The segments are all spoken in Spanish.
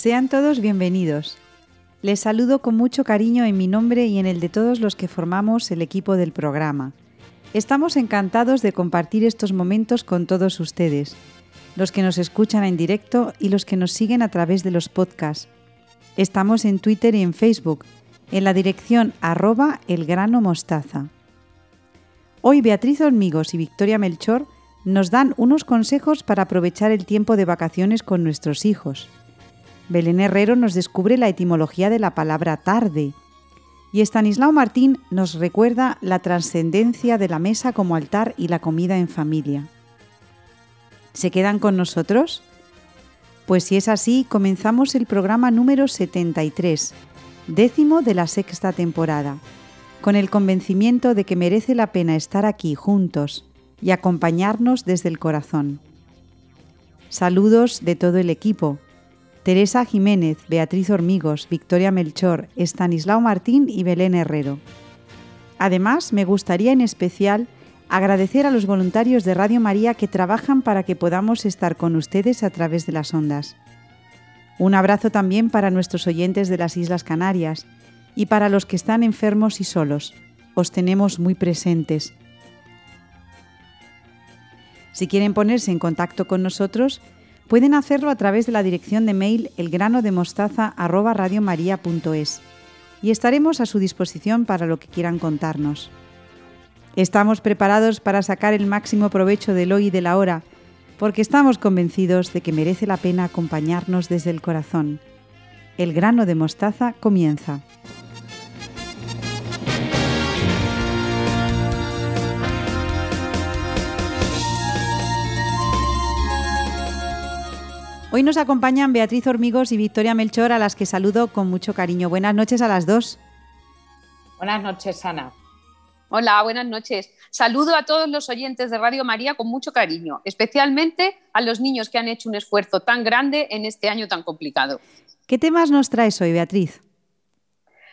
Sean todos bienvenidos. Les saludo con mucho cariño en mi nombre y en el de todos los que formamos el equipo del programa. Estamos encantados de compartir estos momentos con todos ustedes, los que nos escuchan en directo y los que nos siguen a través de los podcasts. Estamos en Twitter y en Facebook, en la dirección arroba elgranomostaza. Hoy Beatriz Hormigos y Victoria Melchor nos dan unos consejos para aprovechar el tiempo de vacaciones con nuestros hijos. Belén Herrero nos descubre la etimología de la palabra tarde. Y Estanislao Martín nos recuerda la trascendencia de la mesa como altar y la comida en familia. ¿Se quedan con nosotros? Pues si es así, comenzamos el programa número 73, décimo de la sexta temporada, con el convencimiento de que merece la pena estar aquí juntos y acompañarnos desde el corazón. Saludos de todo el equipo, Teresa Jiménez, Beatriz Hormigos, Victoria Melchor, Estanislao Martín y Belén Herrero. Además, me gustaría en especial agradecer a los voluntarios de Radio María que trabajan para que podamos estar con ustedes a través de las ondas. Un abrazo también para nuestros oyentes de las Islas Canarias y para los que están enfermos y solos. Os tenemos muy presentes. Si quieren ponerse en contacto con nosotros, Pueden hacerlo a través de la dirección de mail elgranodemostaza@radiomaria.es y estaremos a su disposición para lo que quieran contarnos. Estamos preparados para sacar el máximo provecho del hoy y de la hora, porque estamos convencidos de que merece la pena acompañarnos desde el corazón. El grano de mostaza comienza. Hoy nos acompañan Beatriz Hormigos y Victoria Melchor, a las que saludo con mucho cariño. Buenas noches a las dos. Buenas noches, Ana. Hola, buenas noches. Saludo a todos los oyentes de Radio María con mucho cariño, especialmente a los niños que han hecho un esfuerzo tan grande en este año tan complicado. ¿Qué temas nos traes hoy, Beatriz?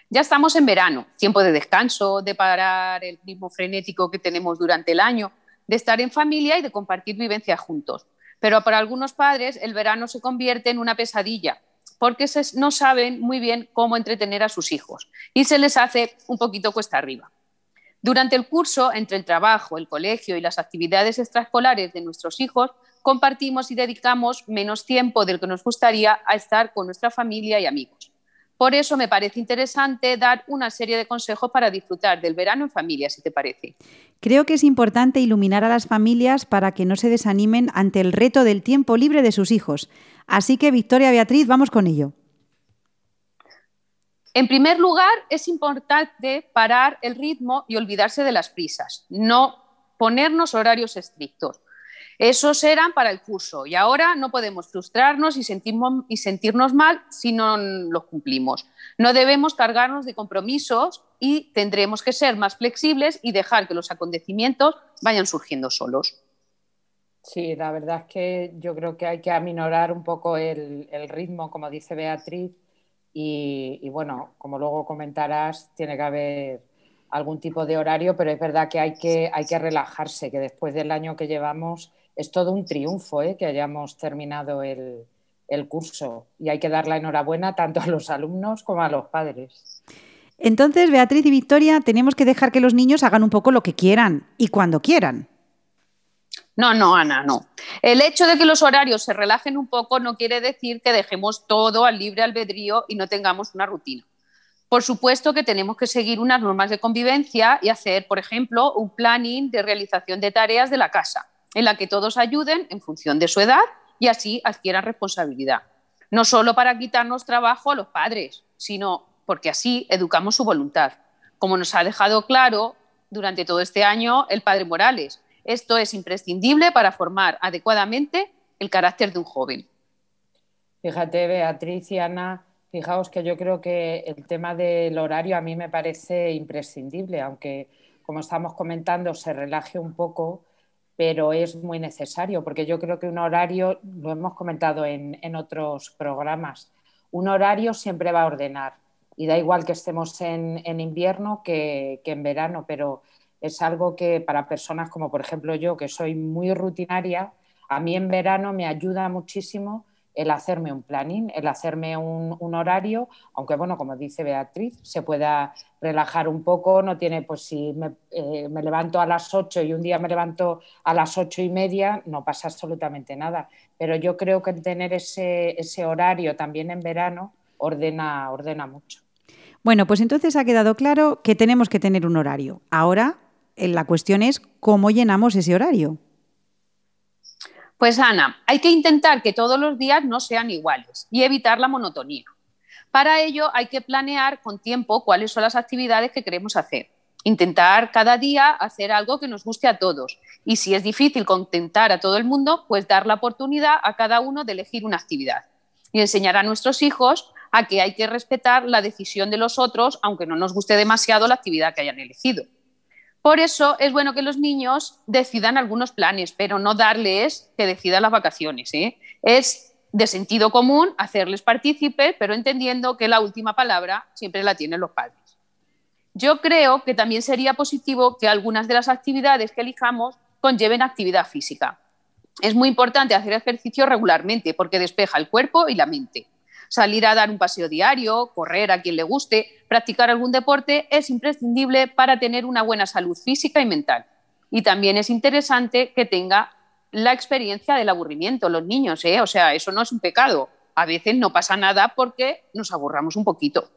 Ya estamos en verano, tiempo de descanso, de parar el ritmo frenético que tenemos durante el año, de estar en familia y de compartir vivencias juntos. Pero para algunos padres el verano se convierte en una pesadilla porque no saben muy bien cómo entretener a sus hijos y se les hace un poquito cuesta arriba. Durante el curso, entre el trabajo, el colegio y las actividades extraescolares de nuestros hijos, compartimos y dedicamos menos tiempo del que nos gustaría a estar con nuestra familia y amigos. Por eso me parece interesante dar una serie de consejos para disfrutar del verano en familia, si te parece. Creo que es importante iluminar a las familias para que no se desanimen ante el reto del tiempo libre de sus hijos. Así que, Victoria Beatriz, vamos con ello. En primer lugar, es importante parar el ritmo y olvidarse de las prisas, no ponernos horarios estrictos. Esos eran para el curso y ahora no podemos frustrarnos y, sentirnos mal si no los cumplimos. No debemos cargarnos de compromisos y tendremos que ser más flexibles y dejar que los acontecimientos vayan surgiendo solos. Sí, la verdad es que yo creo que hay que aminorar un poco el, ritmo, como dice Beatriz, y, bueno, como luego comentarás, tiene que haber algún tipo de horario, pero es verdad que, hay que relajarse, que después del año que llevamos es todo un triunfo ¿eh? que hayamos terminado el, curso y hay que dar la enhorabuena tanto a los alumnos como a los padres. Entonces, Beatriz y Victoria, tenemos que dejar que los niños hagan un poco lo que quieran y cuando quieran. No, no, Ana, no. El hecho de que los horarios se relajen un poco no quiere decir que dejemos todo al libre albedrío y no tengamos una rutina. Por supuesto que tenemos que seguir unas normas de convivencia y hacer, por ejemplo, un planning de realización de tareas de la casa en la que todos ayuden en función de su edad y así adquieran responsabilidad. No solo para quitarnos trabajo a los padres, sino porque así educamos su voluntad. Como nos ha dejado claro durante todo este año el padre Morales, esto es imprescindible para formar adecuadamente el carácter de un joven. Fíjate, Beatriz y Ana, fijaos que yo creo que el tema del horario a mí me parece imprescindible, aunque como estamos comentando se relaje un poco, pero es muy necesario, porque yo creo que un horario, lo hemos comentado en, otros programas, un horario siempre va a ordenar. Y da igual que estemos en, invierno que, en verano, pero es algo que para personas como por ejemplo yo, que soy muy rutinaria, a mí en verano me ayuda muchísimo el hacerme un planning, el hacerme un, horario, aunque bueno, como dice Beatriz, se pueda relajar un poco, no tiene, pues si eh, me, levanto a las 8 y un día me levanto a las ocho y media, no pasa absolutamente nada. Pero yo creo que tener ese, ese horario también en verano ordena, ordena mucho. Bueno, pues entonces ha quedado claro que tenemos que tener un horario. Ahora eh, la cuestión es cómo llenamos ese horario. Pues Ana, hay que intentar que todos los días no sean iguales y evitar la monotonía. Para ello hay que planear con tiempo cuáles son las actividades que queremos hacer. Intentar cada día hacer algo que nos guste a todos. Y si es difícil contentar a todo el mundo, pues dar la oportunidad a cada uno de elegir una actividad. Y enseñar a nuestros hijos a que hay que respetar la decisión de los otros, aunque no nos guste demasiado la actividad que hayan elegido. Por eso es bueno que los niños decidan algunos planes, pero no darles que decidan las vacaciones. ¿eh? Es de sentido común hacerles partícipes, pero entendiendo que la última palabra siempre la tienen los padres. Yo creo que también sería positivo que algunas de las actividades que elijamos conlleven actividad física. Es muy importante hacer ejercicio regularmente porque despeja el cuerpo y la mente salir a dar un paseo diario, correr a quien le guste, practicar algún deporte es imprescindible para tener una buena salud física y mental. Y también es interesante que tenga la experiencia del aburrimiento los niños, ¿eh? o sea, eso no es un pecado. A veces no pasa nada porque nos aburramos un poquito.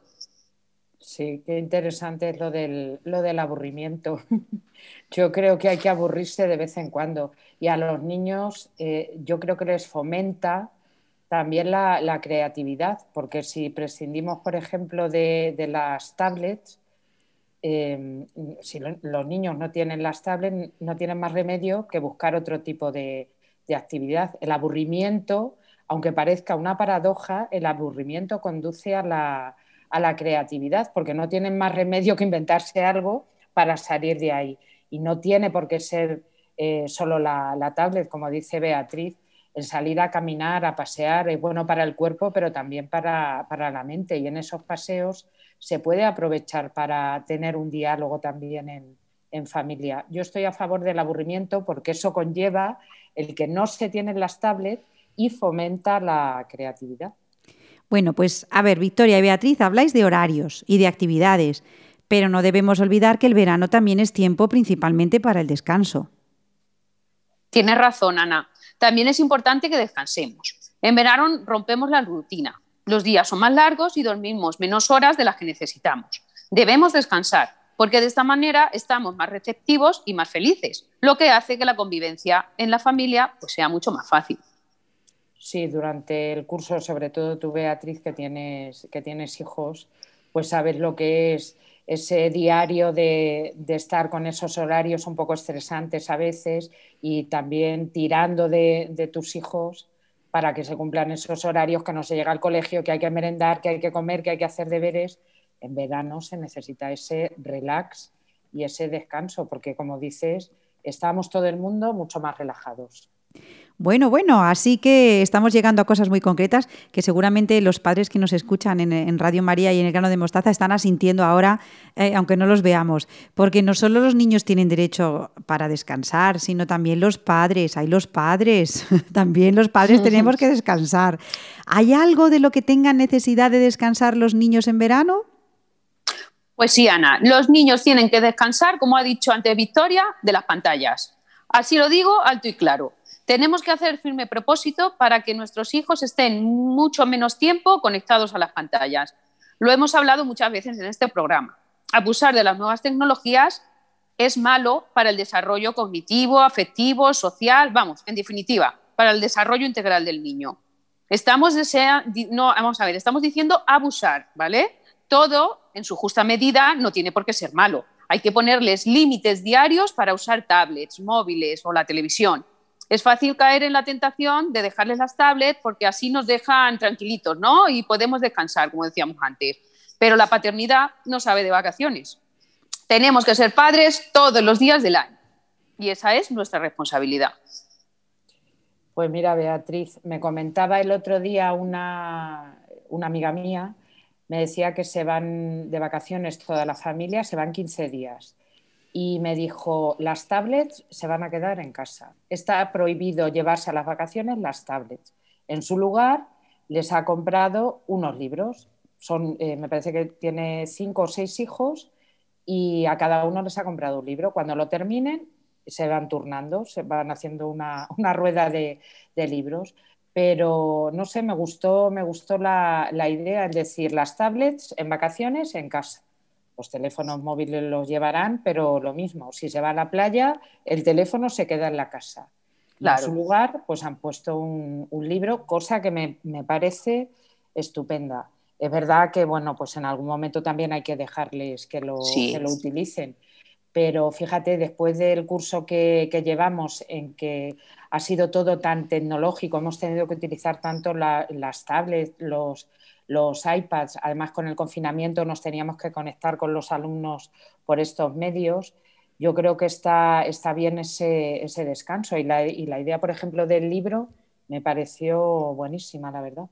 Sí, qué interesante es lo del, lo del aburrimiento. Yo creo que hay que aburrirse de vez en cuando. Y a los niños eh, yo creo que les fomenta también la, creatividad, porque si prescindimos, por ejemplo, de, las tablets, em, si los niños no tienen las tablets, no tienen más remedio que buscar otro tipo de, actividad. El aburrimiento, aunque parezca una paradoja, el aburrimiento conduce a la, creatividad, porque no tienen más remedio que inventarse algo para salir de ahí. Y no tiene por qué ser eh, solo la tablet, como dice Beatriz, el salir a caminar, a pasear, es bueno para el cuerpo, pero también para, la mente. Y en esos paseos se puede aprovechar para tener un diálogo también en, en familia. Yo estoy a favor del aburrimiento porque eso conlleva el que no se tienen las tablets y fomenta la creatividad. Bueno, pues a ver, Victoria y Beatriz, habláis de horarios y de actividades, pero no debemos olvidar que el verano también es tiempo principalmente para el descanso. Tienes razón, Ana. También es importante que descansemos. En verano rompemos la rutina. Los días son más largos y dormimos menos horas de las que necesitamos. Debemos descansar, porque de esta manera estamos más receptivos y más felices, lo que hace que la convivencia en la familia pues, sea mucho más fácil. Sí, durante el curso, sobre todo tú, Beatriz, que tienes, que tienes hijos, pues sabes lo que es ese diario de, estar con esos horarios un poco estresantes a veces y también tirando de, tus hijos para que se cumplan esos horarios, que no se llega al colegio, que hay que merendar, que hay que comer, que hay que hacer deberes. En verano se necesita ese relax y ese descanso, porque como dices, estamos todo el mundo mucho más relajados. Bueno, bueno, así que estamos llegando a cosas muy concretas que seguramente los padres que nos escuchan en, Radio María y en el grano de mostaza están asintiendo ahora, eh, aunque no los veamos, porque no solo los niños tienen derecho para descansar, sino también los padres, hay los padres, también los padres tenemos que descansar. ¿Hay algo de lo que tengan necesidad de descansar los niños en verano? Pues sí, Ana, los niños tienen que descansar, como ha dicho antes Victoria, de las pantallas. Así lo digo alto y claro. Tenemos que hacer firme propósito para que nuestros hijos estén mucho menos tiempo conectados a las pantallas. Lo hemos hablado muchas veces en este programa. Abusar de las nuevas tecnologías es malo para el desarrollo cognitivo, afectivo, social, vamos, en definitiva, para el desarrollo integral del niño. Estamos no, vamos a ver, estamos diciendo abusar, ¿vale? Todo en su justa medida no tiene por qué ser malo. Hay que ponerles límites diarios para usar tablets, móviles o la televisión es fácil caer en la tentación de dejarles las tablets porque así nos dejan tranquilitos, ¿no? Y podemos descansar, como decíamos antes. Pero la paternidad no sabe de vacaciones. Tenemos que ser padres todos los días del año. Y esa es nuestra responsabilidad. Pues mira, Beatriz, me comentaba el otro día una, una amiga mía, me decía que se van de vacaciones toda la familia, se van 15 días y me dijo, las tablets se van a quedar en casa. Está prohibido llevarse a las vacaciones las tablets. En su lugar les ha comprado unos libros. Son, eh, me parece que tiene cinco o seis hijos y a cada uno les ha comprado un libro. Cuando lo terminen, se van turnando, se van haciendo una, rueda de, libros. Pero no sé, me gustó, me gustó la, la idea, es decir, las tablets en vacaciones en casa los teléfonos móviles los llevarán, pero lo mismo, si se va a la playa, el teléfono se queda en la casa. En su lugar, pues han puesto un, libro, cosa que me, parece estupenda. Es verdad que, bueno, pues en algún momento también hay que dejarles que lo, lo utilicen. Pero fíjate, después del curso que, llevamos en que ha sido todo tan tecnológico, hemos tenido que utilizar tanto las tablets, los, los iPads, además con el confinamiento nos teníamos que conectar con los alumnos por estos medios. Yo creo que está, está bien ese, descanso y la, y la idea, por ejemplo, del libro me pareció buenísima, la verdad.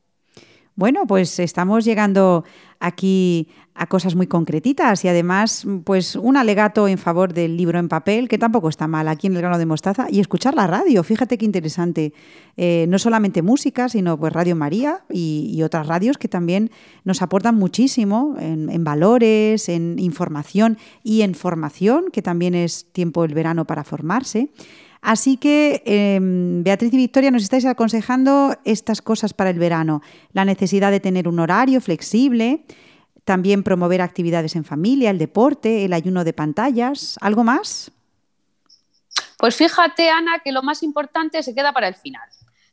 Bueno, pues estamos llegando aquí a cosas muy concretitas y además, pues un alegato en favor del libro en papel, que tampoco está mal aquí en el grano de mostaza, y escuchar la radio. Fíjate qué interesante. Eh, no solamente música, sino pues Radio María y, otras radios que también nos aportan muchísimo en, en, valores, en información y en formación, que también es tiempo el verano para formarse. Así que em, Beatriz y Victoria nos estáis aconsejando estas cosas para el verano. La necesidad de tener un horario flexible, también promover actividades en familia, el deporte, el ayuno de pantallas. ¿Algo más? Pues fíjate, Ana, que lo más importante se queda para el final.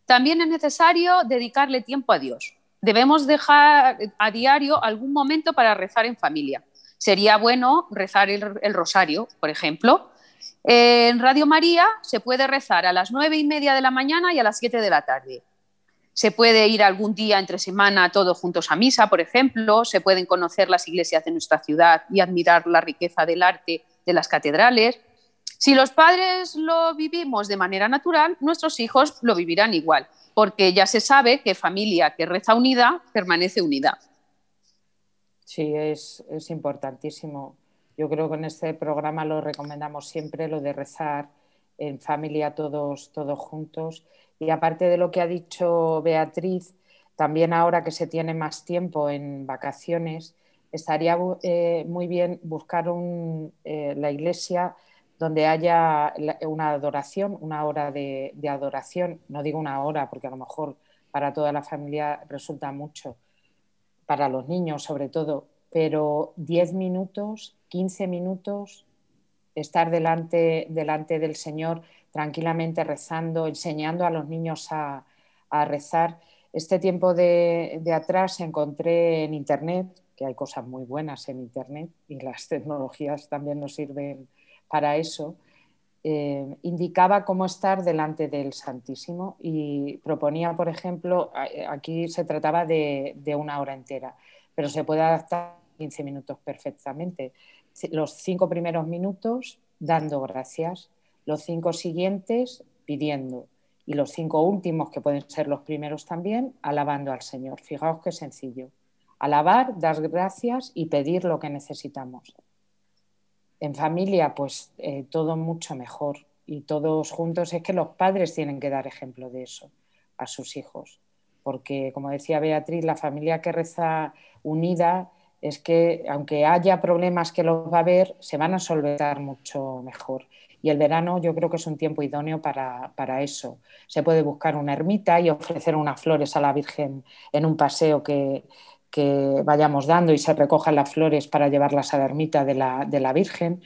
También es necesario dedicarle tiempo a Dios. Debemos dejar a diario algún momento para rezar en familia. Sería bueno rezar el rosario, por ejemplo, en Radio María se puede rezar a las nueve y media de la mañana y a las siete de la tarde. Se puede ir algún día entre semana todos juntos a misa, por ejemplo. Se pueden conocer las iglesias de nuestra ciudad y admirar la riqueza del arte de las catedrales. Si los padres lo vivimos de manera natural, nuestros hijos lo vivirán igual, porque ya se sabe que familia que reza unida permanece unida. Sí, es, es importantísimo yo creo que en este programa lo recomendamos siempre, lo de rezar en familia todos, todos juntos. Y aparte de lo que ha dicho Beatriz, también ahora que se tiene más tiempo en vacaciones, estaría eh, muy bien buscar un, eh, la iglesia donde haya una adoración, una hora de, de, adoración. No digo una hora, porque a lo mejor para toda la familia resulta mucho, para los niños sobre todo, pero 10 minutos 15 minutos, estar delante, del Señor tranquilamente rezando, enseñando a los niños a, rezar. Este tiempo de, atrás encontré en Internet, que hay cosas muy buenas en Internet y las tecnologías también nos sirven para eso, eh, indicaba cómo estar delante del Santísimo y proponía, por ejemplo, aquí se trataba de, de una hora entera, pero se puede adaptar 15 minutos perfectamente los cinco primeros minutos dando gracias, los cinco siguientes pidiendo y los cinco últimos, que pueden ser los primeros también, alabando al Señor. Fijaos qué sencillo. Alabar, dar gracias y pedir lo que necesitamos. En familia, pues eh, todo mucho mejor. Y todos juntos es que los padres tienen que dar ejemplo de eso a sus hijos. Porque, como decía Beatriz, la familia que reza unida es que aunque haya problemas que los va a haber, se van a solventar mucho mejor. Y el verano yo creo que es un tiempo idóneo para, eso. Se puede buscar una ermita y ofrecer unas flores a la Virgen en un paseo que, vayamos dando y se recojan las flores para llevarlas a la ermita de la, de la Virgen.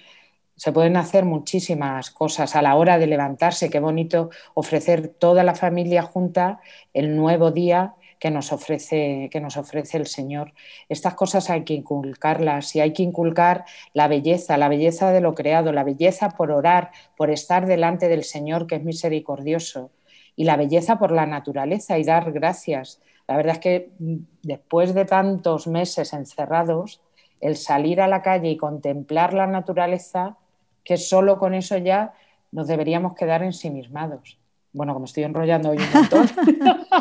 Se pueden hacer muchísimas cosas a la hora de levantarse. Qué bonito ofrecer toda la familia junta el nuevo día que nos ofrece, que nos ofrece el Señor. Estas cosas hay que inculcarlas y hay que inculcar la belleza, la belleza de lo creado, la belleza por orar, por estar delante del Señor que es misericordioso y la belleza por la naturaleza y dar gracias. La verdad es que mm, después de tantos meses encerrados, el salir a la calle y contemplar la naturaleza, que solo con eso ya nos deberíamos quedar ensimismados. Bueno, como estoy enrollando hoy un montón.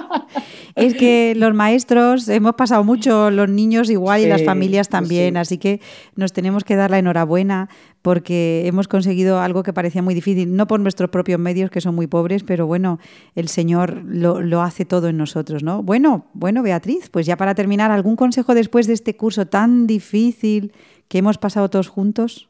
es que los maestros hemos pasado mucho, los niños igual y las familias también, así que nos tenemos que dar la enhorabuena porque hemos conseguido algo que parecía muy difícil, no por nuestros propios medios, que son muy pobres, pero bueno, el Señor lo, lo hace todo en nosotros, ¿no? Bueno, bueno, Beatriz, pues ya para terminar, ¿algún consejo después de este curso tan difícil que hemos pasado todos juntos?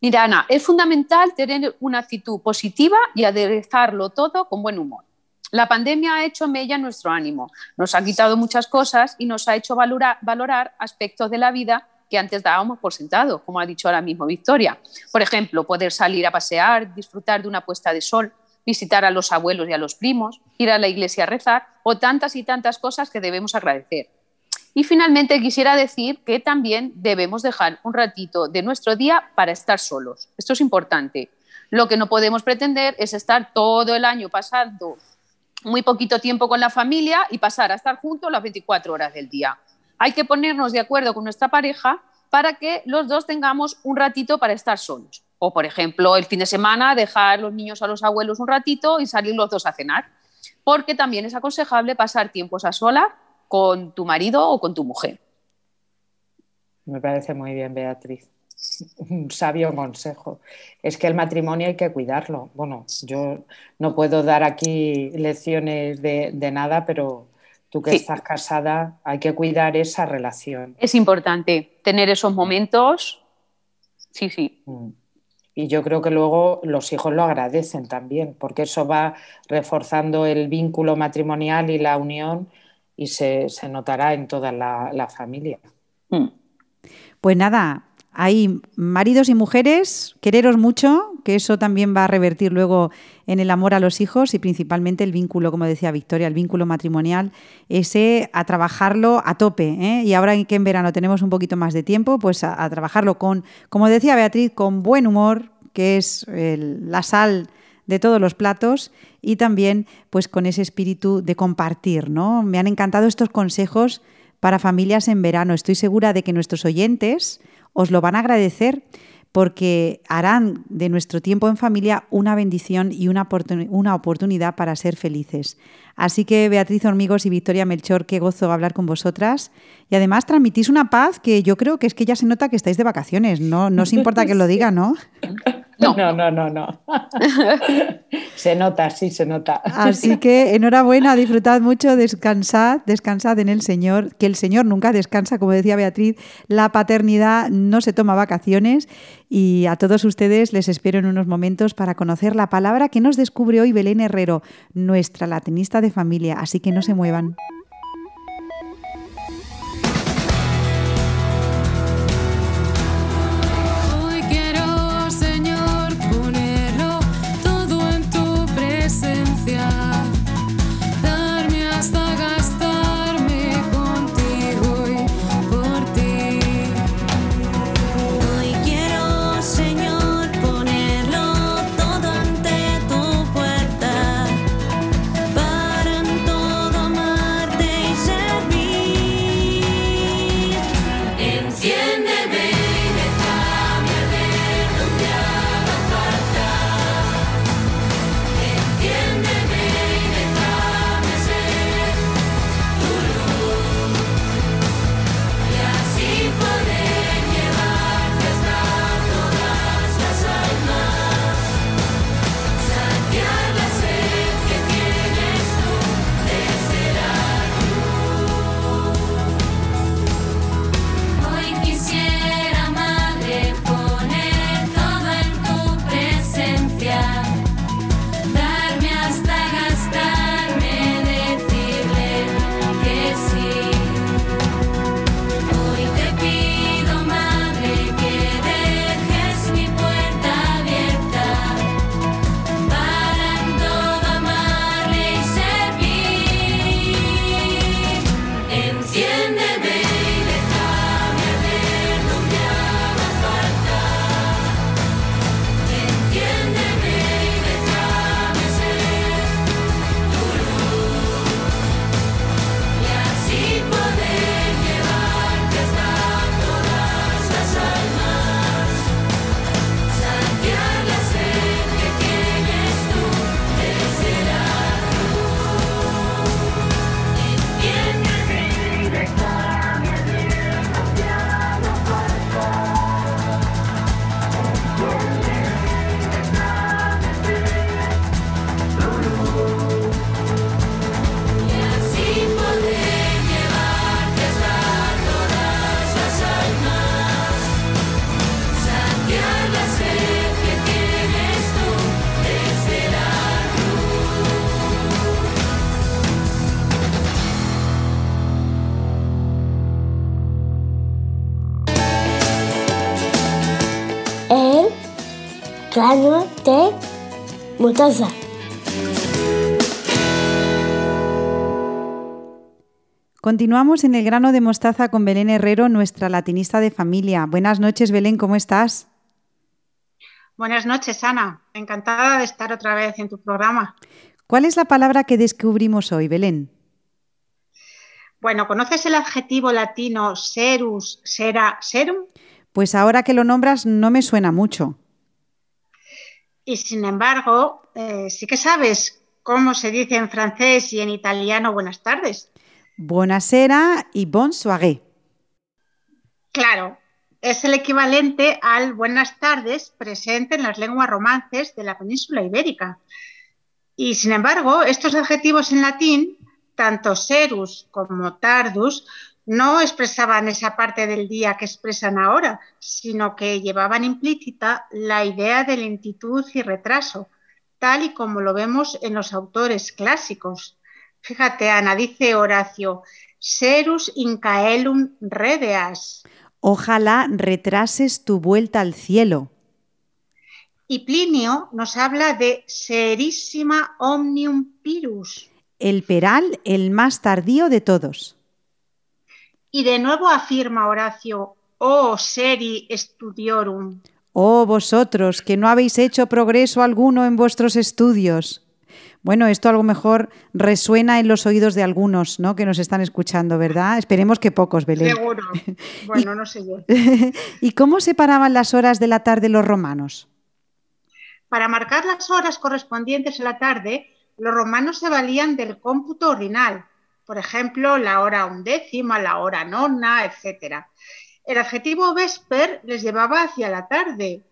Mira, Ana, es fundamental tener una actitud positiva y aderezarlo todo con buen humor. La pandemia ha hecho mella nuestro ánimo, nos ha quitado muchas cosas y nos ha hecho valorar, aspectos de la vida que antes dábamos por sentado, como ha dicho ahora mismo Victoria. Por ejemplo, poder salir a pasear, disfrutar de una puesta de sol, visitar a los abuelos y a los primos, ir a la iglesia a rezar o tantas y tantas cosas que debemos agradecer. Y finalmente quisiera decir que también debemos dejar un ratito de nuestro día para estar solos. Esto es importante. Lo que no podemos pretender es estar todo el año pasando muy poquito tiempo con la familia y pasar a estar juntos las 24 horas del día. Hay que ponernos de acuerdo con nuestra pareja para que los dos tengamos un ratito para estar solos. O, por ejemplo, el fin de semana dejar los niños a los abuelos un ratito y salir los dos a cenar. Porque también es aconsejable pasar tiempos a solas con tu marido o con tu mujer. Me parece muy bien, Beatriz. Un sabio consejo. Es que el matrimonio hay que cuidarlo. Bueno, yo no puedo dar aquí lecciones de, nada, pero tú que estás casada, hay que cuidar esa relación. Es importante tener esos momentos. Sí, sí. Mm. Y yo creo que luego los hijos lo agradecen también, porque eso va reforzando el vínculo matrimonial y la unión y se, notará en toda la, familia. Hmm. Pues nada, hay maridos y mujeres, quereros mucho, que eso también va a revertir luego en el amor a los hijos y principalmente el vínculo, como decía Victoria, el vínculo matrimonial, ese a trabajarlo a tope. ¿eh? Y ahora que en verano tenemos un poquito más de tiempo, pues a, trabajarlo con, como decía Beatriz, con buen humor, que es la sal de todos los platos y también pues con ese espíritu de compartir, ¿no? Me han encantado estos consejos para familias en verano. Estoy segura de que nuestros oyentes os lo van a agradecer porque harán de nuestro tiempo en familia una bendición y una, una, oportunidad para ser felices. Así que Beatriz Hormigos y Victoria Melchor, qué gozo hablar con vosotras. Y además transmitís una paz que yo creo que es que ya se nota que estáis de vacaciones, ¿no? No os importa que lo diga, ¿no? No, no, no, no. se nota, sí, se nota. Así que enhorabuena, disfrutad mucho, descansad, descansad en el Señor, que el Señor nunca descansa, como decía Beatriz, la paternidad no se toma vacaciones y a todos ustedes les espero en unos momentos para conocer la palabra que nos descubre hoy Belén Herrero, nuestra latinista de familia, así que no se muevan. Mostaza. Continuamos en el grano de mostaza con Belén Herrero, nuestra latinista de familia. Buenas noches, Belén, ¿cómo estás? Buenas noches, Ana. Encantada de estar otra vez en tu programa. ¿Cuál es la palabra que descubrimos hoy, Belén? Bueno, ¿conoces el adjetivo latino serus, sera, serum? Pues ahora que lo nombras no me suena mucho. Y sin embargo, eh, sí que sabes cómo se dice en francés y en italiano buenas tardes. Buonasera y bonsoiré. Claro, es el equivalente al buenas tardes presente en las lenguas romances de la península ibérica. Y sin embargo, estos adjetivos en latín, tanto serus como tardus, no expresaban esa parte del día que expresan ahora, sino que llevaban implícita la idea de lentitud y retraso, tal y como lo vemos en los autores clásicos. Fíjate, Ana, dice Horacio, serus incaelum redeas. Ojalá retrases tu vuelta al cielo. Y Plinio nos habla de serissima omnium pirus. El peral, el más tardío de todos. Y de nuevo afirma Horacio, oh seri studiorum. Oh vosotros, que no habéis hecho progreso alguno en vuestros estudios. Bueno, esto a lo mejor resuena en los oídos de algunos ¿no? que nos están escuchando, ¿verdad? Esperemos que pocos, Belén. Seguro. Bueno, no sé yo. ¿Y cómo separaban las horas de la tarde los romanos? Para marcar las horas correspondientes a la tarde, los romanos se valían del cómputo ordinal, por ejemplo, la hora undécima, la hora nona, etc. El adjetivo vesper les llevaba hacia la tarde,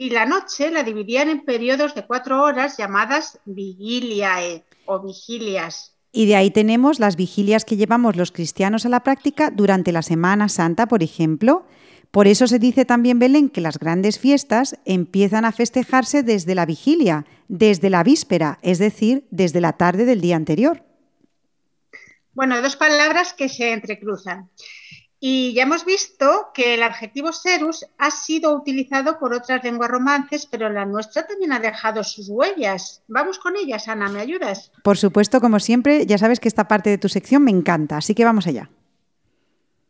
y la noche la dividían en periodos de cuatro horas llamadas vigiliae o vigilias. Y de ahí tenemos las vigilias que llevamos los cristianos a la práctica durante la Semana Santa, por ejemplo. Por eso se dice también, Belén, que las grandes fiestas empiezan a festejarse desde la vigilia, desde la víspera, es decir, desde la tarde del día anterior. Bueno, dos palabras que se entrecruzan. Y ya hemos visto que el adjetivo serus ha sido utilizado por otras lenguas romances, pero la nuestra también ha dejado sus huellas. Vamos con ellas, Ana, ¿me ayudas? Por supuesto, como siempre, ya sabes que esta parte de tu sección me encanta, así que vamos allá.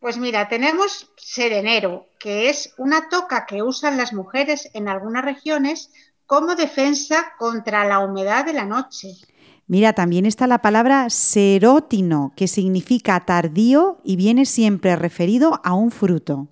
Pues mira, tenemos serenero, que es una toca que usan las mujeres en algunas regiones como defensa contra la humedad de la noche. Mira, también está la palabra serótino, que significa tardío y viene siempre referido a un fruto.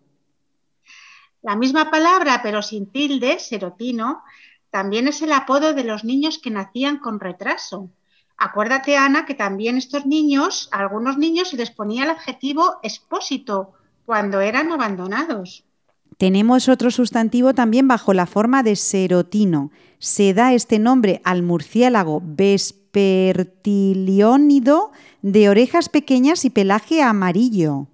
La misma palabra, pero sin tilde, serotino, también es el apodo de los niños que nacían con retraso. Acuérdate, Ana, que también estos niños, a algunos niños se les ponía el adjetivo expósito cuando eran abandonados. Tenemos otro sustantivo también bajo la forma de serotino. Se da este nombre al murciélago vespertiliónido de orejas pequeñas y pelaje amarillo.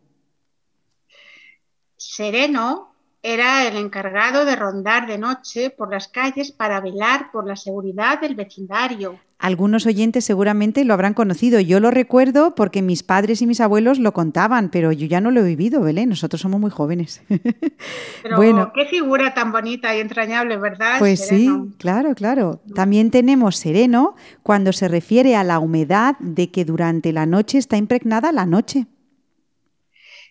Sereno era el encargado de rondar de noche por las calles para velar por la seguridad del vecindario. Algunos oyentes seguramente lo habrán conocido. Yo lo recuerdo porque mis padres y mis abuelos lo contaban, pero yo ya no lo he vivido, Belén. Nosotros somos muy jóvenes. Pero bueno. qué figura tan bonita y entrañable, ¿verdad? Pues sereno. sí, claro, claro. También tenemos sereno cuando se refiere a la humedad de que durante la noche está impregnada la noche.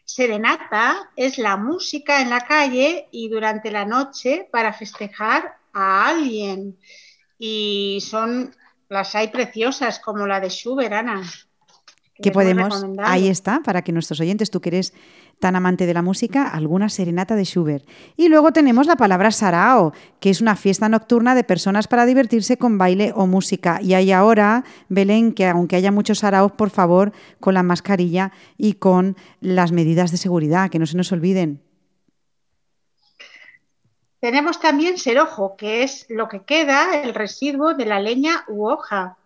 Serenata es la música en la calle y durante la noche para festejar a alguien. Y son, las hay preciosas, como la de Schubert, Ana. Que podemos, ahí está, para que nuestros oyentes, tú que eres tan amante de la música, alguna serenata de Schubert. Y luego tenemos la palabra sarao, que es una fiesta nocturna de personas para divertirse con baile o música. Y hay ahora, Belén, que aunque haya muchos saraos, por favor, con la mascarilla y con las medidas de seguridad, que no se nos olviden. Tenemos también serojo, que es lo que queda, el residuo de la leña u hoja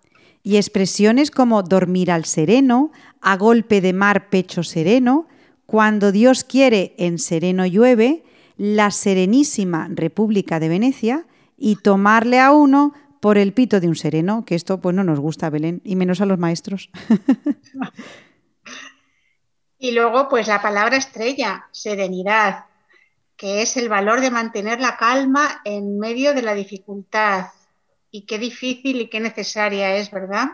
y expresiones como dormir al sereno, a golpe de mar pecho sereno, cuando Dios quiere en sereno llueve, la serenísima República de Venecia y tomarle a uno por el pito de un sereno, que esto pues no nos gusta, Belén, y menos a los maestros. y luego pues la palabra estrella, serenidad. Que es el valor de mantener la calma en medio de la dificultad. Y qué difícil y qué necesaria es, ¿verdad?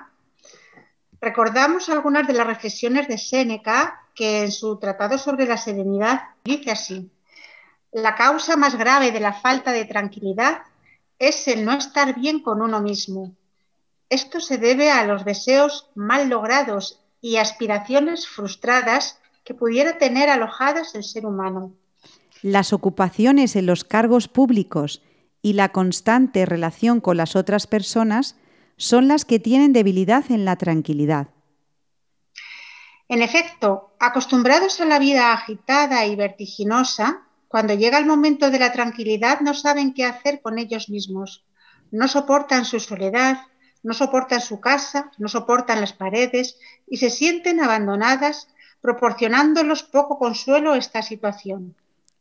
Recordamos algunas de las reflexiones de Séneca, que en su Tratado sobre la Serenidad dice así, la causa más grave de la falta de tranquilidad es el no estar bien con uno mismo. Esto se debe a los deseos mal logrados y aspiraciones frustradas que pudiera tener alojadas el ser humano. Las ocupaciones en los cargos públicos y la constante relación con las otras personas son las que tienen debilidad en la tranquilidad. En efecto, acostumbrados a la vida agitada y vertiginosa, cuando llega el momento de la tranquilidad no saben qué hacer con ellos mismos. No soportan su soledad, no soportan su casa, no soportan las paredes y se sienten abandonadas, proporcionándolos poco consuelo a esta situación.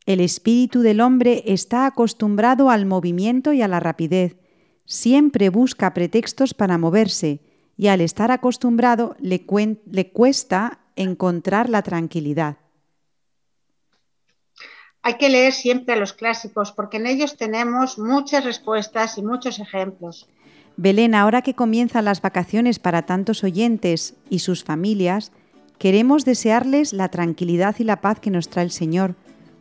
El espíritu del hombre está acostumbrado al movimiento y a la rapidez. Siempre busca pretextos para moverse y al estar acostumbrado le, le cuesta encontrar la tranquilidad. Hay que leer siempre a los clásicos porque en ellos tenemos muchas respuestas y muchos ejemplos. Belén, ahora que comienzan las vacaciones para tantos oyentes y sus familias, queremos desearles la tranquilidad y la paz que nos trae el Señor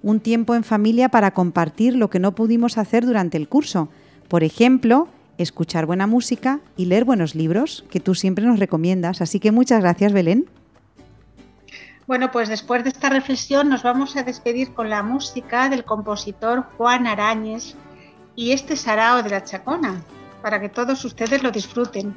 un tiempo en familia para compartir lo que no pudimos hacer durante el curso. Por ejemplo, escuchar buena música y leer buenos libros, que tú siempre nos recomiendas. Así que muchas gracias, Belén. Bueno, pues después de esta reflexión nos vamos a despedir con la música del compositor Juan Arañez y este sarao de la Chacona, para que todos ustedes lo disfruten.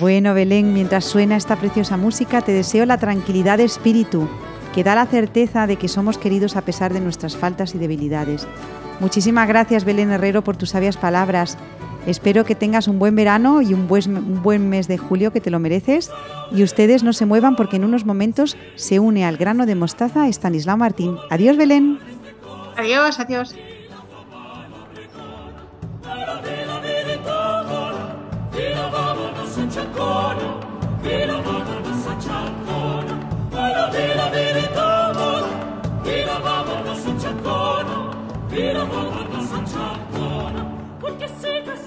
Bueno, Belén, mientras suena esta preciosa música, te deseo la tranquilidad de espíritu que da la certeza de que somos queridos a pesar de nuestras faltas y debilidades. Muchísimas gracias Belén Herrero por tus sabias palabras. Espero que tengas un buen verano y un buen, mes de julio que te lo mereces. Y ustedes no se muevan porque en unos momentos se une al grano de mostaza Estanislao Martín. Adiós Belén. Adiós, adiós.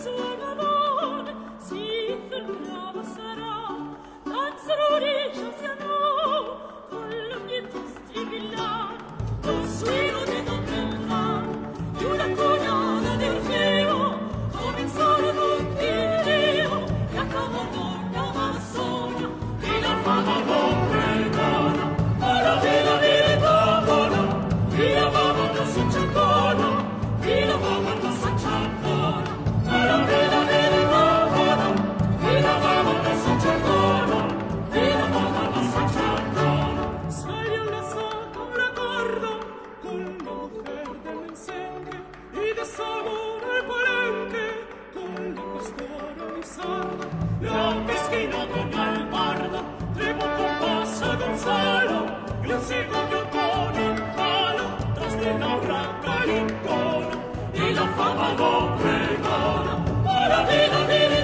Signor, si il bravo sarà, danzerò riccio sia noi. vo pregare, alla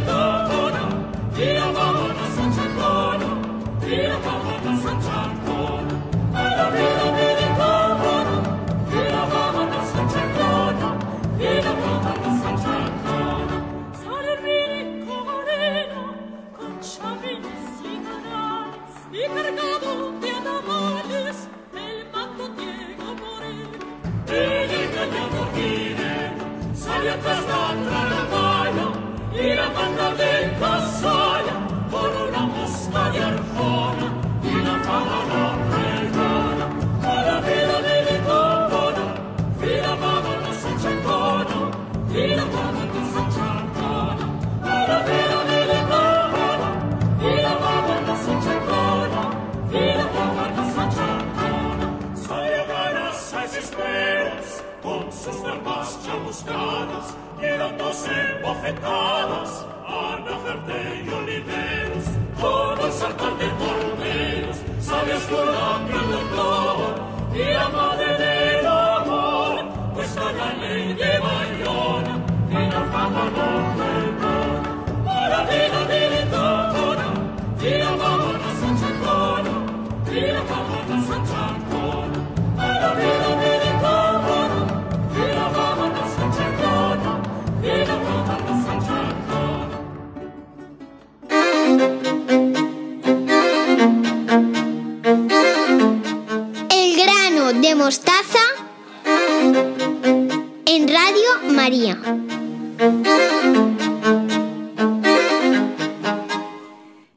tostadas quedándose bofetadas al hacerte y oliveros con el saltar de porteros sabes con la productor y la madre del amor pues la ley de Bayona y la fama no Radio María.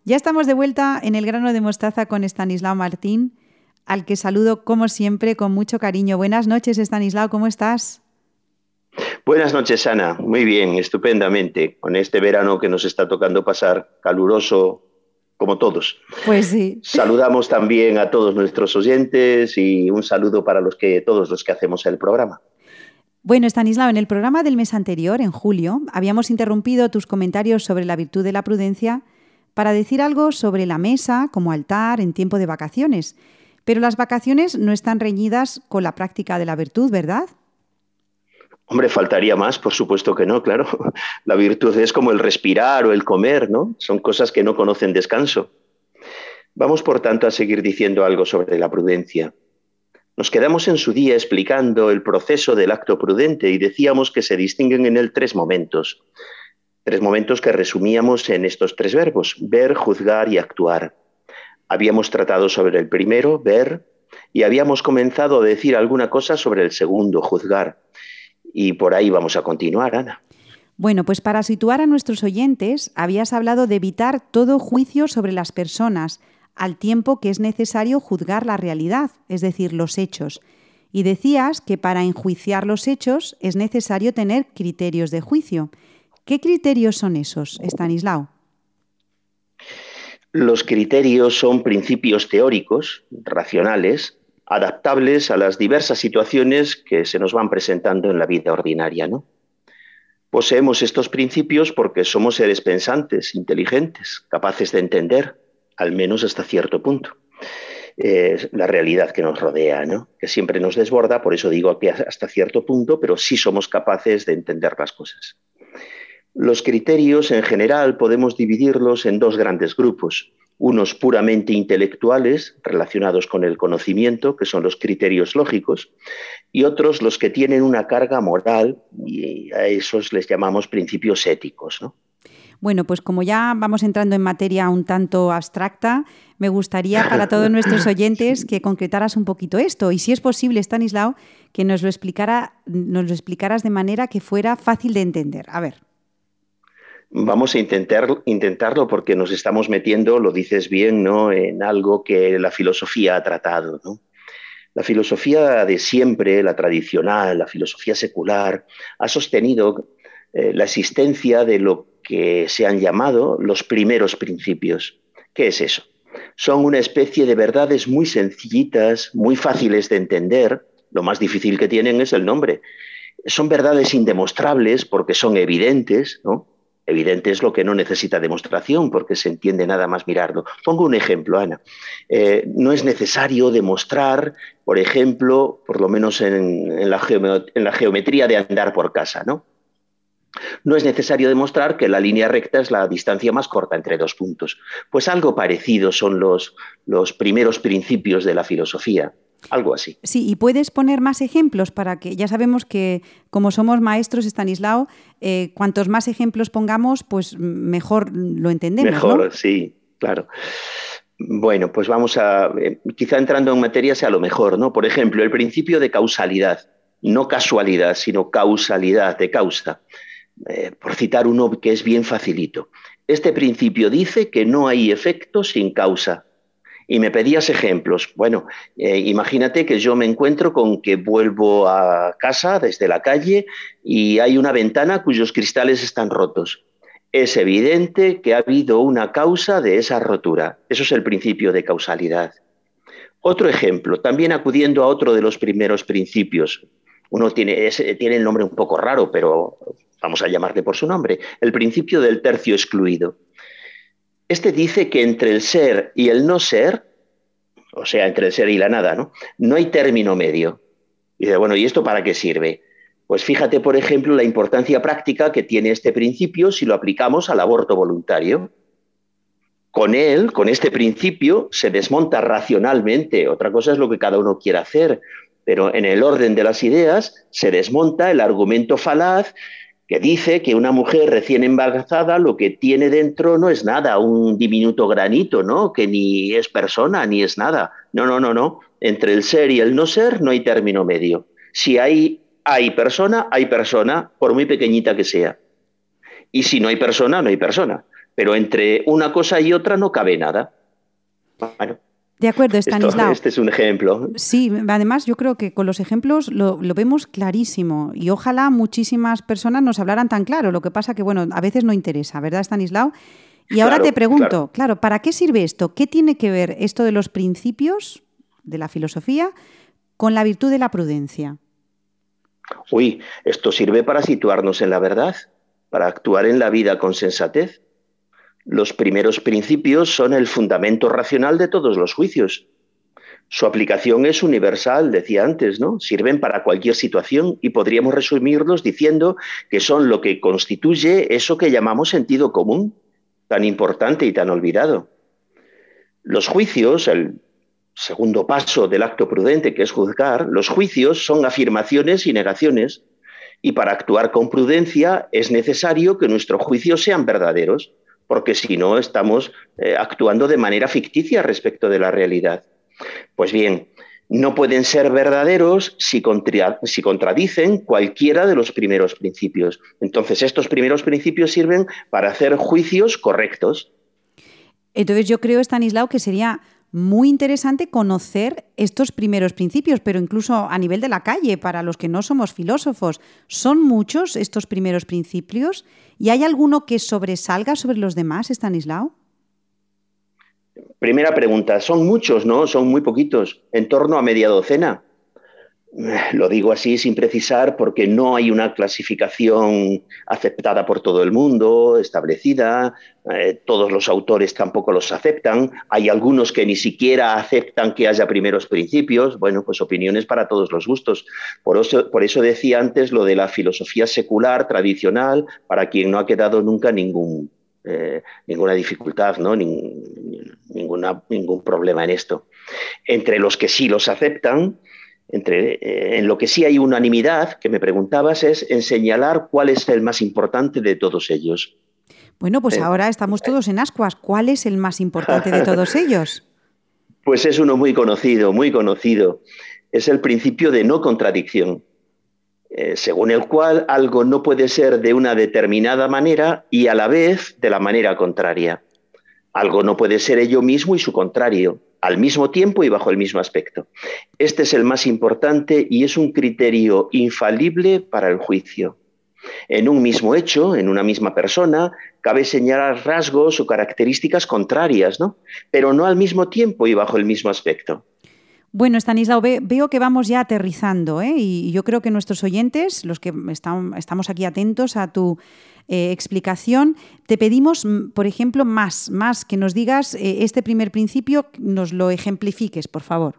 Ya estamos de vuelta en el grano de mostaza con Estanislao Martín, al que saludo como siempre con mucho cariño. Buenas noches, Estanislao, ¿cómo estás? Buenas noches, Ana. Muy bien, estupendamente, con este verano que nos está tocando pasar, caluroso como todos. Pues sí. Saludamos también a todos nuestros oyentes y un saludo para los que, todos los que hacemos el programa. Bueno, Estanislao, en el programa del mes anterior, en julio, habíamos interrumpido tus comentarios sobre la virtud de la prudencia para decir algo sobre la mesa como altar en tiempo de vacaciones. Pero las vacaciones no están reñidas con la práctica de la virtud, ¿verdad? Hombre, faltaría más, por supuesto que no, claro. La virtud es como el respirar o el comer, ¿no? Son cosas que no conocen descanso. Vamos, por tanto, a seguir diciendo algo sobre la prudencia. Nos quedamos en su día explicando el proceso del acto prudente y decíamos que se distinguen en él tres momentos. Tres momentos que resumíamos en estos tres verbos, ver, juzgar y actuar. Habíamos tratado sobre el primero, ver, y habíamos comenzado a decir alguna cosa sobre el segundo, juzgar y por ahí vamos a continuar, Ana. Bueno, pues para situar a nuestros oyentes, habías hablado de evitar todo juicio sobre las personas, al tiempo que es necesario juzgar la realidad, es decir, los hechos. Y decías que para enjuiciar los hechos es necesario tener criterios de juicio. ¿Qué criterios son esos, Stanislao? Los criterios son principios teóricos, racionales, adaptables a las diversas situaciones que se nos van presentando en la vida ordinaria. ¿no? Poseemos estos principios porque somos seres pensantes, inteligentes, capaces de entender, al menos hasta cierto punto, la realidad que nos rodea, ¿no? que siempre nos desborda, por eso digo que hasta cierto punto, pero sí somos capaces de entender las cosas. Los criterios en general podemos dividirlos en dos grandes grupos unos puramente intelectuales relacionados con el conocimiento, que son los criterios lógicos, y otros los que tienen una carga moral, y a esos les llamamos principios éticos. Bueno, pues como ya vamos entrando en materia un tanto abstracta, me gustaría para todos nuestros oyentes que concretaras un poquito esto. Y si es posible, Stanislao, que nos lo, explicara, nos lo explicaras de manera que fuera fácil de entender. A ver. Vamos a intentar, intentarlo porque nos estamos metiendo, lo dices bien, ¿no? en algo que la filosofía ha tratado. La filosofía de siempre, la tradicional, la filosofía secular, ha sostenido eh, la existencia de lo que se han llamado los primeros principios. ¿Qué es eso? Son una especie de verdades muy sencillitas, muy fáciles de entender. Lo más difícil que tienen es el nombre. Son verdades indemostrables porque son evidentes, ¿no? Evidente es lo que no necesita demostración porque se entiende nada más mirarlo. Pongo un ejemplo, Ana. Eh, no es necesario demostrar, por ejemplo, por lo menos en, la, geometría de andar por casa, ¿no? No es necesario demostrar que la línea recta es la distancia más corta entre dos puntos. Pues algo parecido son los, los primeros principios de la filosofía. Algo así. Sí, y puedes poner más ejemplos para que ya sabemos que como somos maestros, Estanislao, eh, cuantos más ejemplos pongamos, pues mejor lo entendemos. Mejor, sí, claro. Bueno, pues vamos a, eh, quizá entrando en materia sea lo mejor, ¿no? Por ejemplo, el principio de causalidad, no casualidad, sino causalidad, de causa. Eh, por citar uno que es bien facilito. Este principio dice que no hay efecto sin causa y me pedías ejemplos. Bueno, eh, imagínate que yo me encuentro con que vuelvo a casa desde la calle y hay una ventana cuyos cristales están rotos. Es evidente que ha habido una causa de esa rotura. Eso es el principio de causalidad. Otro ejemplo, también acudiendo a otro de los primeros principios. Uno tiene, tiene el nombre un poco raro, pero vamos a llamarle por su nombre. El principio del tercio excluido. Este dice que entre el ser y el no ser, o sea, entre el ser y la nada, ¿no? No hay término medio. Y dice, bueno, ¿y esto para qué sirve? Pues fíjate, por ejemplo, la importancia práctica que tiene este principio si lo aplicamos al aborto voluntario. Con él, con este principio, se desmonta racionalmente. Otra cosa es lo que cada uno quiera hacer, pero en el orden de las ideas se desmonta el argumento falaz que dice que una mujer recién embarazada lo que tiene dentro no es nada, un diminuto granito, ¿no? Que ni es persona ni es nada. No, no, no, no. Entre el ser y el no ser no hay término medio. Si hay, hay persona, hay persona, por muy pequeñita que sea. Y si no hay persona, no hay persona. Pero entre una cosa y otra no cabe nada. Bueno, de acuerdo, Stanislao. este es un ejemplo. Sí, además yo creo que con los ejemplos lo, vemos clarísimo y ojalá muchísimas personas nos hablaran tan claro. Lo que pasa que, bueno, a veces no interesa, ¿verdad, Stanislao? Y ahora te pregunto, claro. ¿para qué sirve esto? ¿Qué tiene que ver esto de los principios de la filosofía con la virtud de la prudencia? Uy, esto sirve para situarnos en la verdad, para actuar en la vida con sensatez. Los primeros principios son el fundamento racional de todos los juicios. Su aplicación es universal, decía antes, ¿no? Sirven para cualquier situación y podríamos resumirlos diciendo que son lo que constituye eso que llamamos sentido común, tan importante y tan olvidado. Los juicios, el segundo paso del acto prudente que es juzgar, los juicios son afirmaciones y negaciones y para actuar con prudencia es necesario que nuestros juicios sean verdaderos porque si no estamos eh, actuando de manera ficticia respecto de la realidad. Pues bien, no pueden ser verdaderos si, si, contradicen cualquiera de los primeros principios. Entonces, estos primeros principios sirven para hacer juicios correctos. Entonces, yo creo, Stanislao, que sería muy interesante conocer estos primeros principios, pero incluso a nivel de la calle, para los que no somos filósofos, ¿son muchos estos primeros principios? ¿Y hay alguno que sobresalga sobre los demás, Stanislao? Primera pregunta, son muchos, ¿no? Son muy poquitos, en torno a media docena. Lo digo así sin precisar porque no hay una clasificación aceptada por todo el mundo, establecida, eh, todos los autores tampoco los aceptan, hay algunos que ni siquiera aceptan que haya primeros principios, bueno, pues opiniones para todos los gustos. Por eso, por eso decía antes lo de la filosofía secular, tradicional, para quien no ha quedado nunca ningún, eh, ninguna dificultad, ¿no? ningún problema en esto. Entre los que sí los aceptan, entre, eh, en lo que sí hay unanimidad, que me preguntabas, es en señalar cuál es el más importante de todos ellos. Bueno, pues eh, ahora estamos eh, todos en ascuas. ¿Cuál es el más importante de todos ellos? Pues es uno muy conocido, muy conocido. Es el principio de no contradicción, según el cual algo no puede ser de una determinada manera y a la vez de la manera contraria. Algo no puede ser ello mismo y su contrario al mismo tiempo y bajo el mismo aspecto. Este es el más importante y es un criterio infalible para el juicio. En un mismo hecho, en una misma persona, cabe señalar rasgos o características contrarias, ¿no? pero no al mismo tiempo y bajo el mismo aspecto. Bueno, Stanislao, veo que vamos ya aterrizando ¿eh? y yo creo que nuestros oyentes, los que estamos aquí atentos a tu eh, explicación, te pedimos, mm, por ejemplo, más, más que nos digas eh, este primer principio, nos lo ejemplifiques, por favor.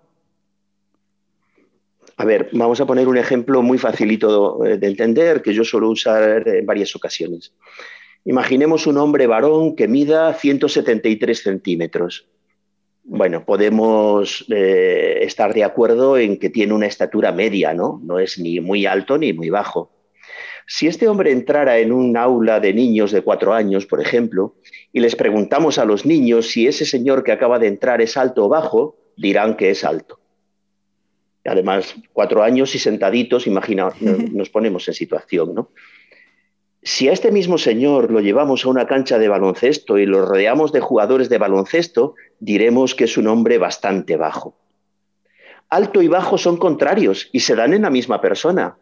A ver, vamos a poner un ejemplo muy facilito de entender que yo suelo usar en varias ocasiones. Imaginemos un hombre varón que mida 173 centímetros bueno, podemos eh, estar de acuerdo en que tiene una estatura media, ¿no? No es ni muy alto ni muy bajo. Si este hombre entrara en un aula de niños de cuatro años, por ejemplo, y les preguntamos a los niños si ese señor que acaba de entrar es alto o bajo, dirán que es alto. Además, cuatro años y sentaditos, imagina, nos ponemos en situación, ¿no? Si a este mismo señor lo llevamos a una cancha de baloncesto y lo rodeamos de jugadores de baloncesto, diremos que es un hombre bastante bajo. Alto y bajo son contrarios y se dan en la misma persona.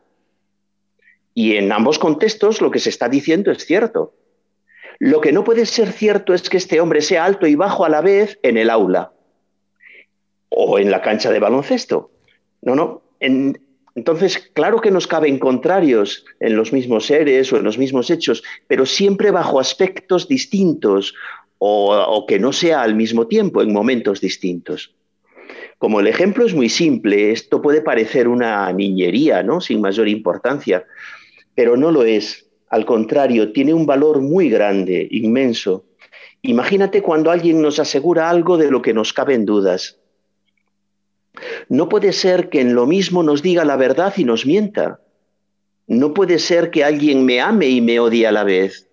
Y en ambos contextos lo que se está diciendo es cierto. Lo que no puede ser cierto es que este hombre sea alto y bajo a la vez en el aula o en la cancha de baloncesto. No, no. En, entonces, claro que nos caben contrarios en los mismos seres o en los mismos hechos, pero siempre bajo aspectos distintos o, que no sea al mismo tiempo, en momentos distintos. Como el ejemplo es muy simple, esto puede parecer una niñería, ¿no? Sin mayor importancia, pero no lo es. Al contrario, tiene un valor muy grande, inmenso. Imagínate cuando alguien nos asegura algo de lo que nos caben dudas. No puede ser que en lo mismo nos diga la verdad y nos mienta. No puede ser que alguien me ame y me odie a la vez.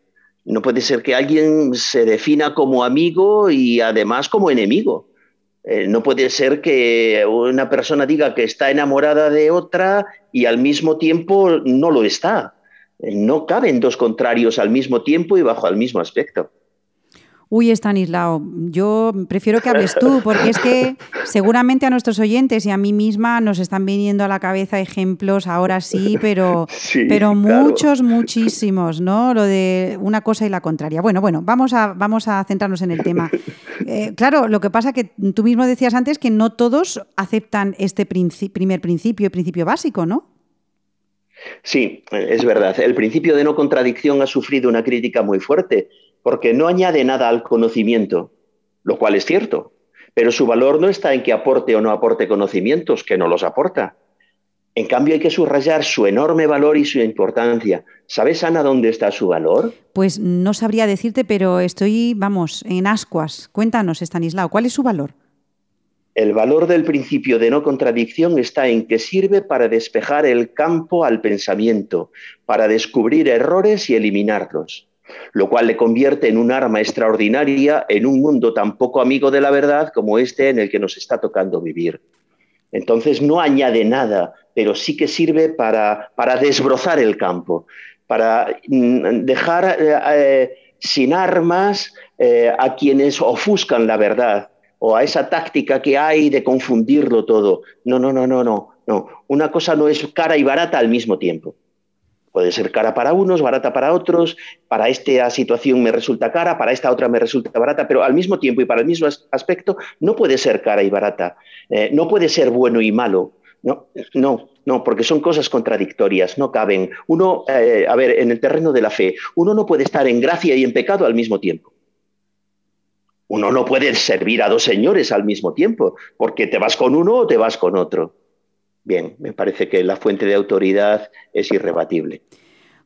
No puede ser que alguien se defina como amigo y además como enemigo. Eh, no puede ser que una persona diga que está enamorada de otra y al mismo tiempo no lo está. Eh, no caben dos contrarios al mismo tiempo y bajo el mismo aspecto. Uy, Estanislao, yo prefiero que hables tú, porque es que seguramente a nuestros oyentes y a mí misma nos están viniendo a la cabeza ejemplos, ahora sí, pero, pero muchos, muchísimos, ¿no? Lo de una cosa y la contraria. Bueno, bueno, vamos a, vamos a centrarnos en el tema. Eh, claro, lo que pasa que tú mismo decías antes que no todos aceptan este primer principio, el principio básico, ¿no? Sí, es verdad. El principio de no contradicción ha sufrido una crítica muy fuerte porque no añade nada al conocimiento, lo cual es cierto, pero su valor no está en que aporte o no aporte conocimientos, que no los aporta. En cambio, hay que subrayar su enorme valor y su importancia. ¿Sabes, Ana, dónde está su valor? Pues no sabría decirte, pero estoy, vamos, en ascuas. Cuéntanos, Estanislao, ¿cuál es su valor? El valor del principio de no contradicción está en que sirve para despejar el campo al pensamiento, para descubrir errores y eliminarlos lo cual le convierte en un arma extraordinaria en un mundo tan poco amigo de la verdad como este en el que nos está tocando vivir. Entonces no añade nada, pero sí que sirve para, desbrozar el campo, para mm, dejar eh, eh, sin armas eh, a quienes ofuscan la verdad o a esa táctica que hay de confundirlo todo. No, no, no, no, no, no. Una cosa no es cara y barata al mismo tiempo. Puede ser cara para unos, barata para otros, para esta situación me resulta cara, para esta otra me resulta barata, pero al mismo tiempo y para el mismo aspecto no puede ser cara y barata, eh, no puede ser bueno y malo, no, no, no, porque son cosas contradictorias, no caben. Uno, eh, a ver, en el terreno de la fe, uno no puede estar en gracia y en pecado al mismo tiempo. Uno no puede servir a dos señores al mismo tiempo, porque te vas con uno o te vas con otro. Bien, me parece que la fuente de autoridad es irrebatible.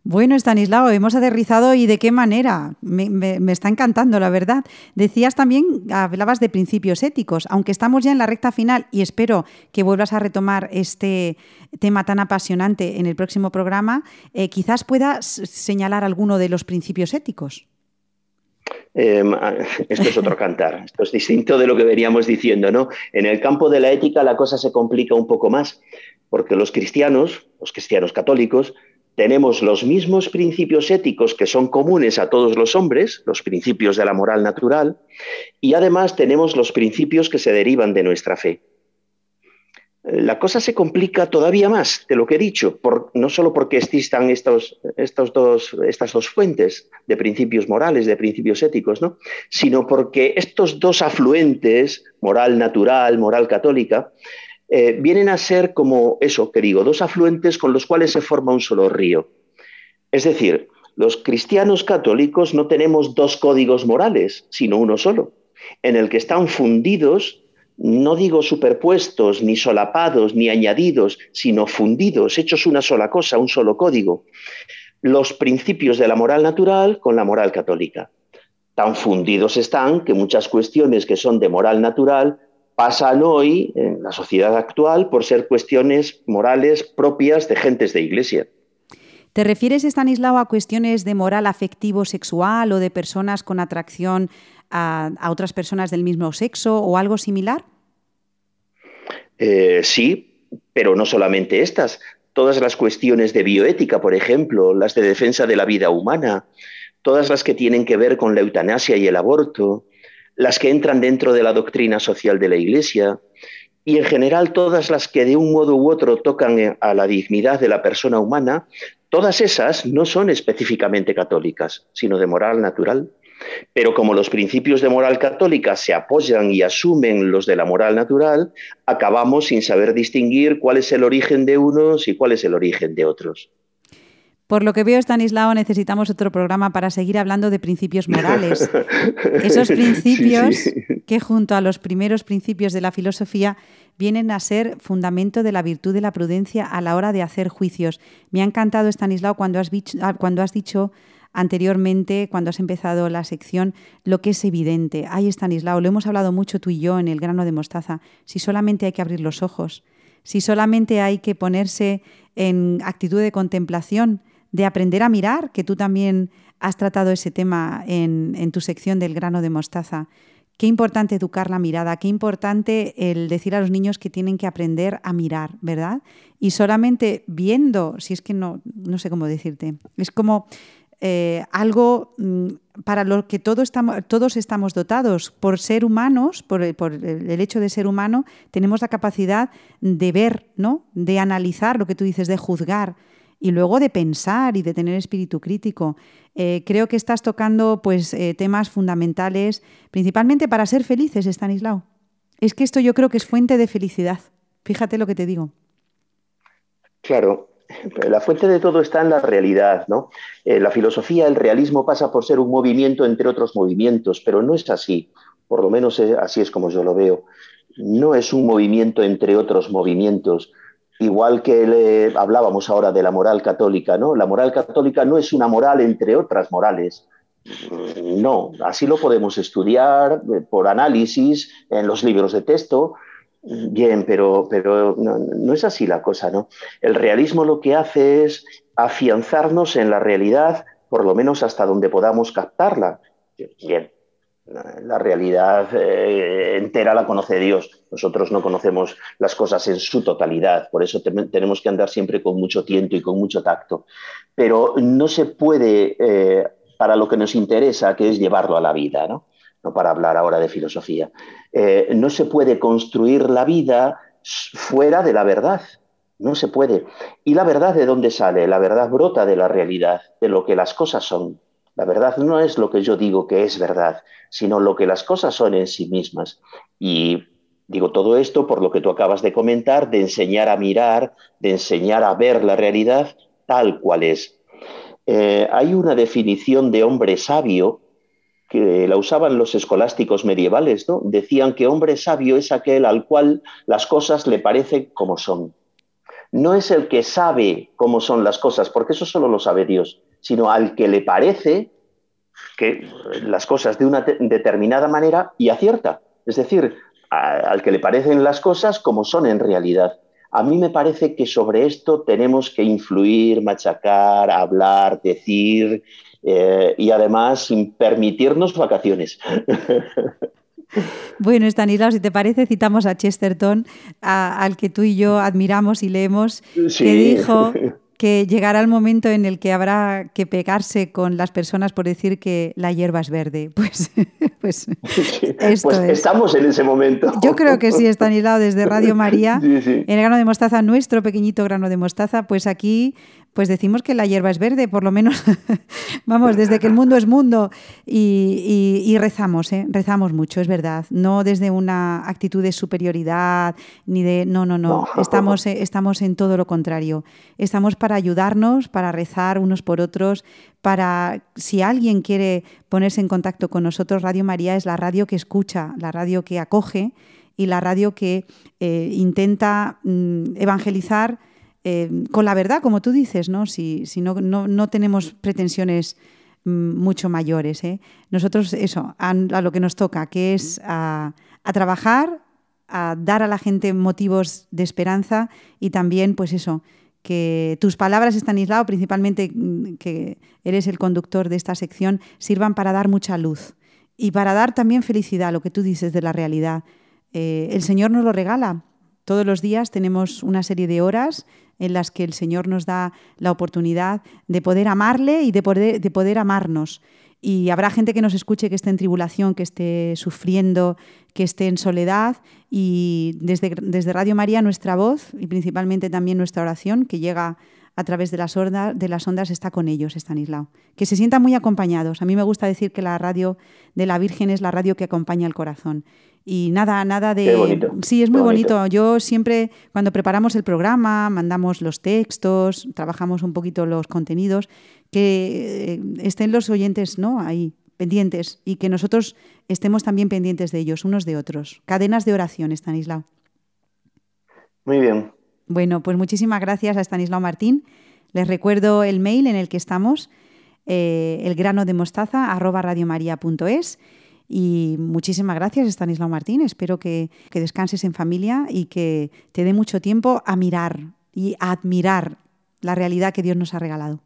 Bueno, Stanislao, hemos aterrizado y de qué manera. Me, está encantando, la verdad. Decías también, hablabas de principios éticos, aunque estamos ya en la recta final y espero que vuelvas a retomar este tema tan apasionante en el próximo programa, eh, quizás puedas señalar alguno de los principios éticos. Em, ah, esto es otro cantar, esto es distinto de lo que veníamos diciendo, ¿no? En el campo de la ética la cosa se complica un poco más, porque los cristianos, los cristianos católicos, tenemos los mismos principios éticos que son comunes a todos los hombres, los principios de la moral natural, y además tenemos los principios que se derivan de nuestra fe la cosa se complica todavía más de lo que he dicho, no solo porque existan estos, dos, estas dos fuentes de principios morales, de principios éticos, ¿no? sino porque estos dos afluentes, moral natural, moral católica, eh, vienen a ser como eso que digo, dos afluentes con los cuales se forma un solo río. Es decir, los cristianos católicos no tenemos dos códigos morales, sino uno solo, en el que están fundidos no digo superpuestos, ni solapados, ni añadidos, sino fundidos, hechos una sola cosa, un solo código, los principios de la moral natural con la moral católica. Tan fundidos están que muchas cuestiones que son de moral natural pasan hoy en la sociedad actual por ser cuestiones morales propias de gentes de iglesia. ¿Te refieres, Stanislao, a cuestiones de moral afectivo-sexual o de personas con atracción a, otras personas del mismo sexo o algo similar? Eh, sí, pero no solamente estas. Todas las cuestiones de bioética, por ejemplo, las de defensa de la vida humana, todas las que tienen que ver con la eutanasia y el aborto, las que entran dentro de la doctrina social de la Iglesia, y en general todas las que de un modo u otro tocan a la dignidad de la persona humana, todas esas no son específicamente católicas, sino de moral natural. Pero como los principios de moral católica se apoyan y asumen los de la moral natural, acabamos sin saber distinguir cuál es el origen de unos y cuál es el origen de otros. Por lo que veo, Stanislao, necesitamos otro programa para seguir hablando de principios morales. Esos principios que junto a los primeros principios de la filosofía vienen a ser fundamento de la virtud de la prudencia a la hora de hacer juicios. Me ha encantado, Stanislao, cuando has, cuando has dicho anteriormente, cuando has empezado la sección, lo que es evidente. Ay, Estanislao, lo hemos hablado mucho tú y yo en el grano de mostaza. Si solamente hay que abrir los ojos, si solamente hay que ponerse en actitud de contemplación, de aprender a mirar, que tú también has tratado ese tema en, en tu sección del grano de mostaza. qué importante educar la mirada, qué importante el decir a los niños que tienen que aprender a mirar, ¿verdad? Y solamente viendo, si es que no, no sé cómo decirte, es como eh, algo mm, para lo que todos estamos, todos estamos dotados. Por ser humanos, por, el hecho de ser humano, tenemos la capacidad de ver, ¿no? de analizar lo que tú dices, de juzgar y luego de pensar y de tener espíritu crítico. Eh, creo que estás tocando pues, eh, temas fundamentales, principalmente para ser felices, Stanislao. Es que esto yo creo que es fuente de felicidad. Fíjate lo que te digo. Claro, la fuente de todo está en la realidad, ¿no? Eh, la filosofía, el realismo pasa por ser un movimiento entre otros movimientos, pero no es así, por lo menos así es como yo lo veo. No es un movimiento entre otros movimientos, igual que le hablábamos ahora de la moral católica, ¿no? La moral católica no es una moral entre otras morales. No, así lo podemos estudiar eh, por análisis en los libros de texto. Bien, pero, pero no, es así la cosa, ¿no? El realismo lo que hace es afianzarnos en la realidad, por lo menos hasta donde podamos captarla. Bien, la realidad eh, entera la conoce Dios. Nosotros no conocemos las cosas en su totalidad, por eso tenemos que andar siempre con mucho tiento y con mucho tacto. Pero no se puede, eh, para lo que nos interesa, que es llevarlo a la vida, ¿no? Para hablar ahora de filosofía, eh, no se puede construir la vida fuera de la verdad. No se puede. ¿Y la verdad de dónde sale? La verdad brota de la realidad, de lo que las cosas son. La verdad no es lo que yo digo que es verdad, sino lo que las cosas son en sí mismas. Y digo todo esto por lo que tú acabas de comentar, de enseñar a mirar, de enseñar a ver la realidad tal cual es. Eh, hay una definición de hombre sabio que la usaban los escolásticos medievales, ¿no? Decían que hombre sabio es aquel al cual las cosas le parecen como son. No es el que sabe cómo son las cosas, porque eso solo lo sabe Dios, sino al que le parece que las cosas de una determinada manera y acierta. Es decir, al que le parecen las cosas como son en realidad. A mí me parece que sobre esto tenemos que influir, machacar, hablar, decir eh, y además permitirnos vacaciones. Bueno, Stanislao, si te parece, citamos a Chesterton, al que tú y yo admiramos y leemos, que dijo que llegará el momento en el que habrá que pegarse con las personas por decir que la hierba es verde. Pues, pues, esto pues estamos en ese momento. Yo creo que sí, Stanislao, desde Radio María, en el grano de mostaza, nuestro pequeñito grano de mostaza, pues aquí pues decimos que la hierba es verde, por lo menos, vamos, desde que el mundo es mundo. Y, rezamos, ¿eh? rezamos mucho, es verdad. No desde una actitud de superioridad, ni de, no, no, no, Estamos, eh, estamos en todo lo contrario. Estamos para ayudarnos, para rezar unos por otros, para, si alguien quiere ponerse en contacto con nosotros, Radio María es la radio que escucha, la radio que acoge y la radio que eh, intenta mm, evangelizar eh, con la verdad, como tú dices, ¿no? Si, si no, no, tenemos pretensiones mm, mucho mayores. ¿eh? Nosotros, eso, a, lo que nos toca, que es a, trabajar, a dar a la gente motivos de esperanza y también, pues eso, que tus palabras, Estanislao, principalmente mm, que eres el conductor de esta sección, sirvan para dar mucha luz y para dar también felicidad, lo que tú dices de la realidad. Eh, el Señor nos lo regala. Todos los días tenemos una serie de horas en las que el Señor nos da la oportunidad de poder amarle y de poder, de poder amarnos. Y habrá gente que nos escuche que esté en tribulación, que esté sufriendo, que esté en soledad. Y desde, desde Radio María nuestra voz y principalmente también nuestra oración, que llega a través de las, ondas, de las ondas, está con ellos, Estanislao. Que se sientan muy acompañados. A mí me gusta decir que la radio de la Virgen es la radio que acompaña el corazón. Y nada, nada de... Sí, es muy bonito. Yo siempre, cuando preparamos el programa, mandamos los textos, trabajamos un poquito los contenidos, que eh, estén los oyentes ¿no? ahí, pendientes, y que nosotros estemos también pendientes de ellos, unos de otros. Cadenas de oración, Estanislao. Muy bien. Bueno, pues muchísimas gracias a Estanislao Martín. Les recuerdo el mail en el que estamos, eh, elgrano de mostaza, arroba radiomaria.es. Y muchísimas gracias, Stanislao Martín. Espero que, descanses en familia y que te dé mucho tiempo a mirar y a admirar la realidad que Dios nos ha regalado.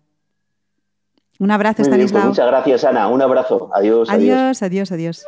Un abrazo, pues Stanislao. muchas gracias, Ana. Un abrazo. Adiós. Adiós, adiós, adiós.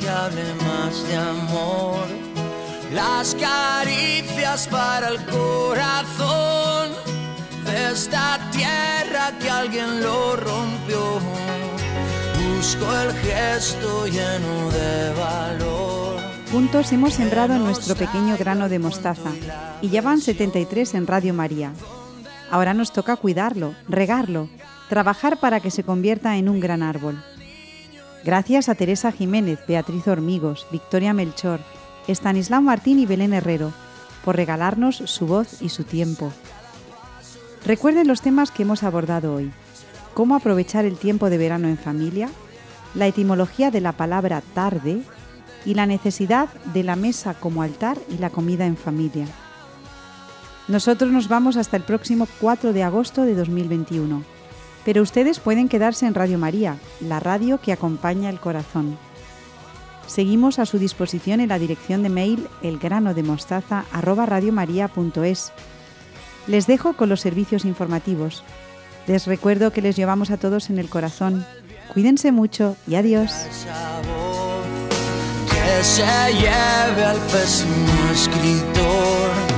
Que hable más de amor. Las caricias para el corazón de esta tierra que alguien lo rompió. Busco el gesto lleno de valor. Juntos hemos sembrado nuestro pequeño grano de mostaza y ya van 73 en Radio María. Ahora nos toca cuidarlo, regarlo, trabajar para que se convierta en un gran árbol. Gracias a Teresa Jiménez, Beatriz Hormigos, Victoria Melchor, Estanislao Martín y Belén Herrero por regalarnos su voz y su tiempo. Recuerden los temas que hemos abordado hoy. Cómo aprovechar el tiempo de verano en familia, la etimología de la palabra tarde y la necesidad de la mesa como altar y la comida en familia. Nosotros nos vamos hasta el próximo 4 de agosto de 2021. Pero ustedes pueden quedarse en Radio María, la radio que acompaña el corazón. Seguimos a su disposición en la dirección de mail elgranodemostaza@radiomaria.es. Les dejo con los servicios informativos. Les recuerdo que les llevamos a todos en el corazón. Cuídense mucho y adiós. Que se lleve al escritor